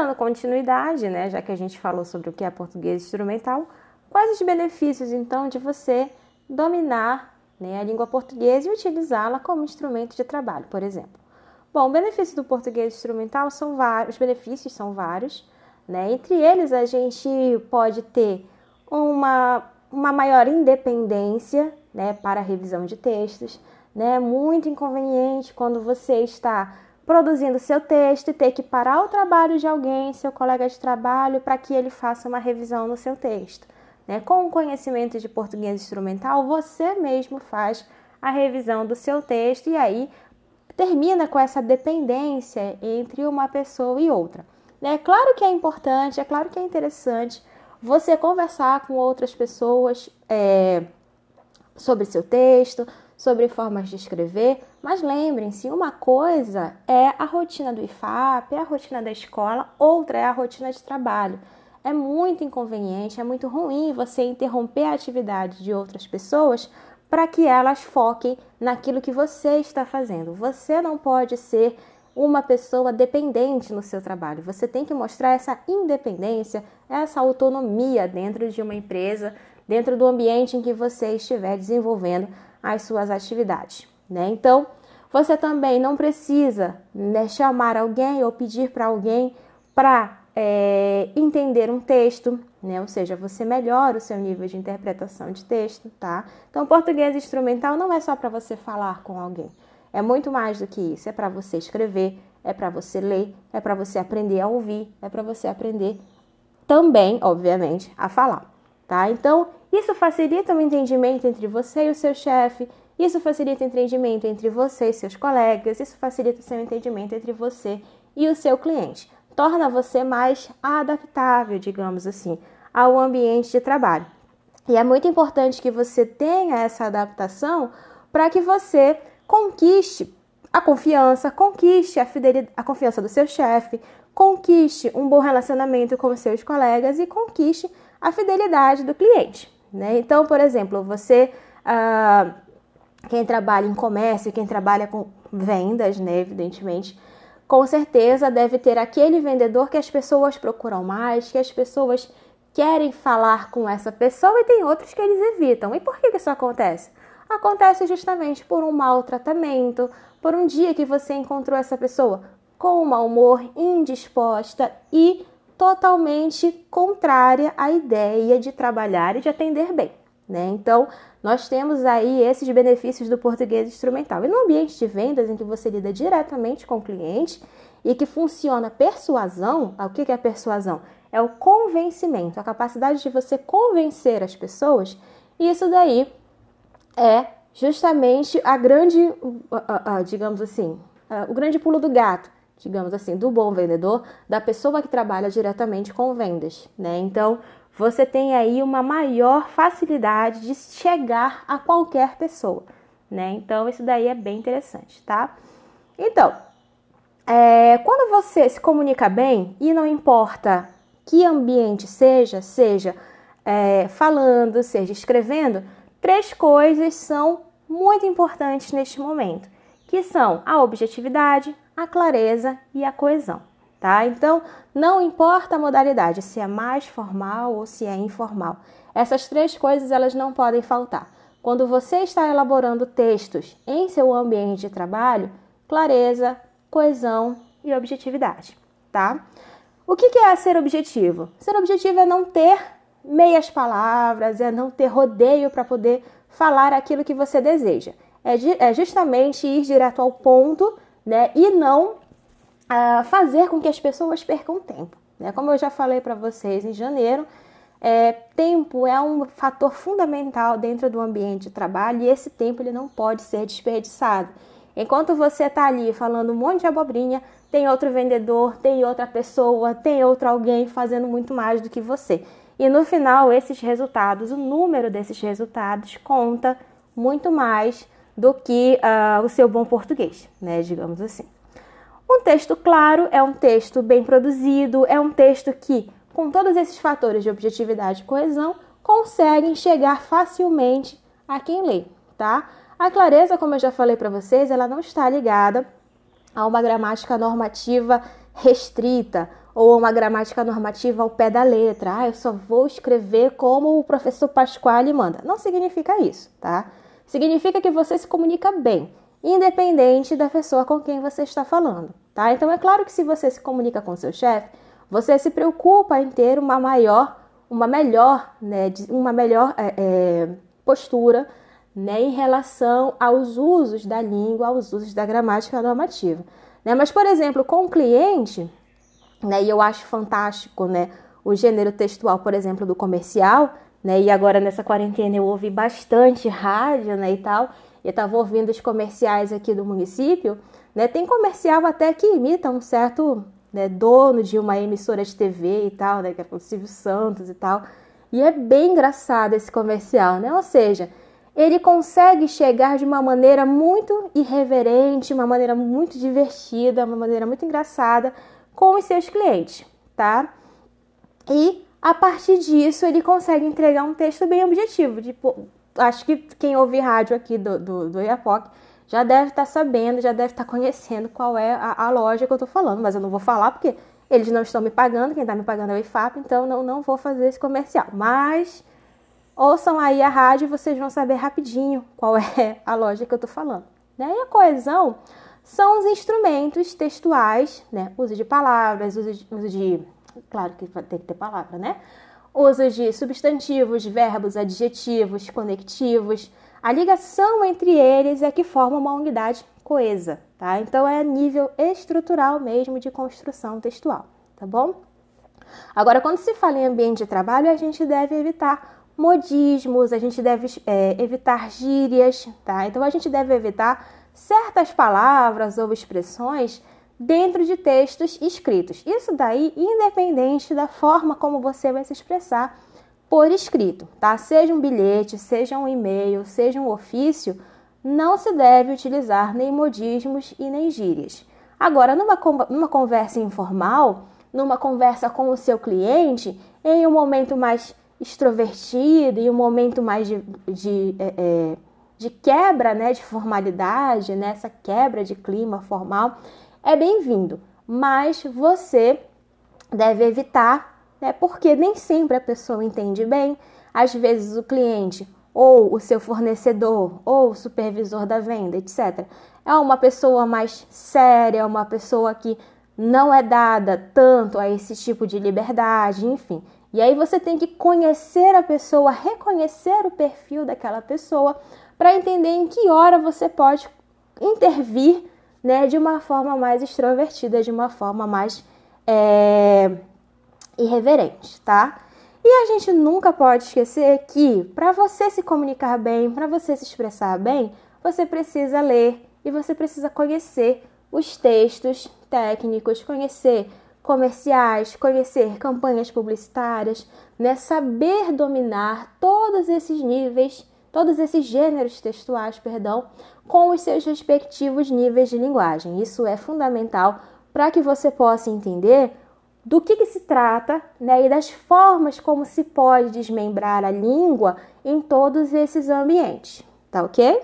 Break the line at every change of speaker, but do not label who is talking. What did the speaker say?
dando continuidade, né, já que a gente falou sobre o que é português instrumental, quais os benefícios então de você dominar né, a língua portuguesa e utilizá-la como instrumento de trabalho, por exemplo? Bom, o benefício do português instrumental são vários, os benefícios são vários, né? Entre eles a gente pode ter uma, uma maior independência, né, para a revisão de textos, né? Muito inconveniente quando você está produzindo seu texto e ter que parar o trabalho de alguém, seu colega de trabalho, para que ele faça uma revisão no seu texto. Né? Com o conhecimento de português instrumental, você mesmo faz a revisão do seu texto e aí termina com essa dependência entre uma pessoa e outra. É claro que é importante, é claro que é interessante você conversar com outras pessoas é, sobre seu texto, sobre formas de escrever, mas lembrem-se, uma coisa é a rotina do IFAP, é a rotina da escola, outra é a rotina de trabalho. É muito inconveniente, é muito ruim você interromper a atividade de outras pessoas para que elas foquem naquilo que você está fazendo. Você não pode ser uma pessoa dependente no seu trabalho. Você tem que mostrar essa independência, essa autonomia dentro de uma empresa, dentro do ambiente em que você estiver desenvolvendo as suas atividades, né? Então, você também não precisa né, chamar alguém ou pedir para alguém para é, entender um texto, né? Ou seja, você melhora o seu nível de interpretação de texto, tá? Então, português instrumental não é só para você falar com alguém. É muito mais do que isso. É para você escrever, é para você ler, é para você aprender a ouvir, é para você aprender também, obviamente, a falar, tá? Então, isso facilita o entendimento entre você e o seu chefe, isso facilita o entendimento entre você e seus colegas, isso facilita o seu entendimento entre você e o seu cliente. Torna você mais adaptável, digamos assim, ao ambiente de trabalho. E é muito importante que você tenha essa adaptação para que você conquiste a confiança, conquiste a, a confiança do seu chefe, conquiste um bom relacionamento com seus colegas e conquiste a fidelidade do cliente. Né? Então, por exemplo, você, ah, quem trabalha em comércio, quem trabalha com vendas, né, evidentemente, com certeza deve ter aquele vendedor que as pessoas procuram mais, que as pessoas querem falar com essa pessoa e tem outros que eles evitam. E por que isso acontece? acontece justamente por um maltratamento, por um dia que você encontrou essa pessoa com um mau humor, indisposta e totalmente contrária à ideia de trabalhar e de atender bem. Né? Então, nós temos aí esses benefícios do português instrumental. E no ambiente de vendas, em que você lida diretamente com o cliente e que funciona persuasão, o que é persuasão? É o convencimento, a capacidade de você convencer as pessoas. Isso daí é justamente a grande, digamos assim, o grande pulo do gato, digamos assim, do bom vendedor, da pessoa que trabalha diretamente com vendas, né? Então, você tem aí uma maior facilidade de chegar a qualquer pessoa, né? Então, isso daí é bem interessante, tá? Então, é, quando você se comunica bem, e não importa que ambiente seja, seja é, falando, seja escrevendo, Três coisas são muito importantes neste momento, que são a objetividade, a clareza e a coesão, tá? Então, não importa a modalidade, se é mais formal ou se é informal. Essas três coisas elas não podem faltar. Quando você está elaborando textos em seu ambiente de trabalho, clareza, coesão e objetividade, tá? O que é ser objetivo? Ser objetivo é não ter meias palavras, é não ter rodeio para poder falar aquilo que você deseja. É, é, justamente ir direto ao ponto, né? E não uh, fazer com que as pessoas percam tempo. Né? Como eu já falei para vocês em janeiro, é, tempo é um fator fundamental dentro do ambiente de trabalho e esse tempo ele não pode ser desperdiçado. Enquanto você está ali falando um monte de abobrinha, tem outro vendedor, tem outra pessoa, tem outro alguém fazendo muito mais do que você. E no final, esses resultados, o número desses resultados conta muito mais do que uh, o seu bom português, né? Digamos assim. Um texto claro é um texto bem produzido, é um texto que, com todos esses fatores de objetividade e coesão, conseguem chegar facilmente a quem lê, tá? A clareza, como eu já falei para vocês, ela não está ligada a uma gramática normativa restrita ou uma gramática normativa ao pé da letra. Ah, eu só vou escrever como o professor Pasquale manda. Não significa isso, tá? Significa que você se comunica bem, independente da pessoa com quem você está falando, tá? Então é claro que se você se comunica com seu chefe, você se preocupa em ter uma maior, uma melhor, né, uma melhor é, é, postura, né, em relação aos usos da língua, aos usos da gramática normativa. Né? Mas, por exemplo, com o cliente, né, e eu acho fantástico, né, o gênero textual, por exemplo, do comercial, né, e agora nessa quarentena eu ouvi bastante rádio, né, e tal, e eu estava ouvindo os comerciais aqui do município, né, tem comercial até que imita um certo né, dono de uma emissora de TV e tal, né, que é o Silvio Santos e tal. E é bem engraçado esse comercial, né? Ou seja, ele consegue chegar de uma maneira muito irreverente, uma maneira muito divertida, uma maneira muito engraçada com os seus clientes, tá? E a partir disso ele consegue entregar um texto bem objetivo. Tipo, acho que quem ouve rádio aqui do, do, do IAPOC já deve estar tá sabendo, já deve estar tá conhecendo qual é a, a loja que eu estou falando, mas eu não vou falar porque eles não estão me pagando, quem está me pagando é o IFAP, então não, não vou fazer esse comercial. Mas ouçam aí a rádio e vocês vão saber rapidinho qual é a loja que eu estou falando. Né? E a coesão são os instrumentos textuais, né? Uso de palavras, uso de, uso de. Claro que tem que ter palavra, né? Uso de substantivos, verbos, adjetivos, conectivos, a ligação entre eles é que forma uma unidade coesa, tá? Então é nível estrutural mesmo de construção textual, tá bom? Agora, quando se fala em ambiente de trabalho, a gente deve evitar modismos, a gente deve é, evitar gírias, tá? Então a gente deve evitar certas palavras ou expressões dentro de textos escritos. Isso daí, independente da forma como você vai se expressar por escrito, tá? Seja um bilhete, seja um e-mail, seja um ofício, não se deve utilizar nem modismos e nem gírias. Agora, numa, numa conversa informal, numa conversa com o seu cliente, em um momento mais extrovertido e um momento mais de, de, é, é de quebra né, de formalidade, nessa né, quebra de clima formal, é bem-vindo. Mas você deve evitar né? Porque nem sempre a pessoa entende bem. Às vezes o cliente ou o seu fornecedor ou o supervisor da venda, etc. É uma pessoa mais séria, uma pessoa que não é dada tanto a esse tipo de liberdade, enfim. E aí você tem que conhecer a pessoa, reconhecer o perfil daquela pessoa para entender em que hora você pode intervir, né, de uma forma mais extrovertida, de uma forma mais é, irreverente, tá? E a gente nunca pode esquecer que para você se comunicar bem, para você se expressar bem, você precisa ler e você precisa conhecer os textos técnicos, conhecer comerciais, conhecer campanhas publicitárias, né? saber dominar todos esses níveis, todos esses gêneros textuais, perdão, com os seus respectivos níveis de linguagem. Isso é fundamental para que você possa entender do que, que se trata né, e das formas como se pode desmembrar a língua em todos esses ambientes, tá ok?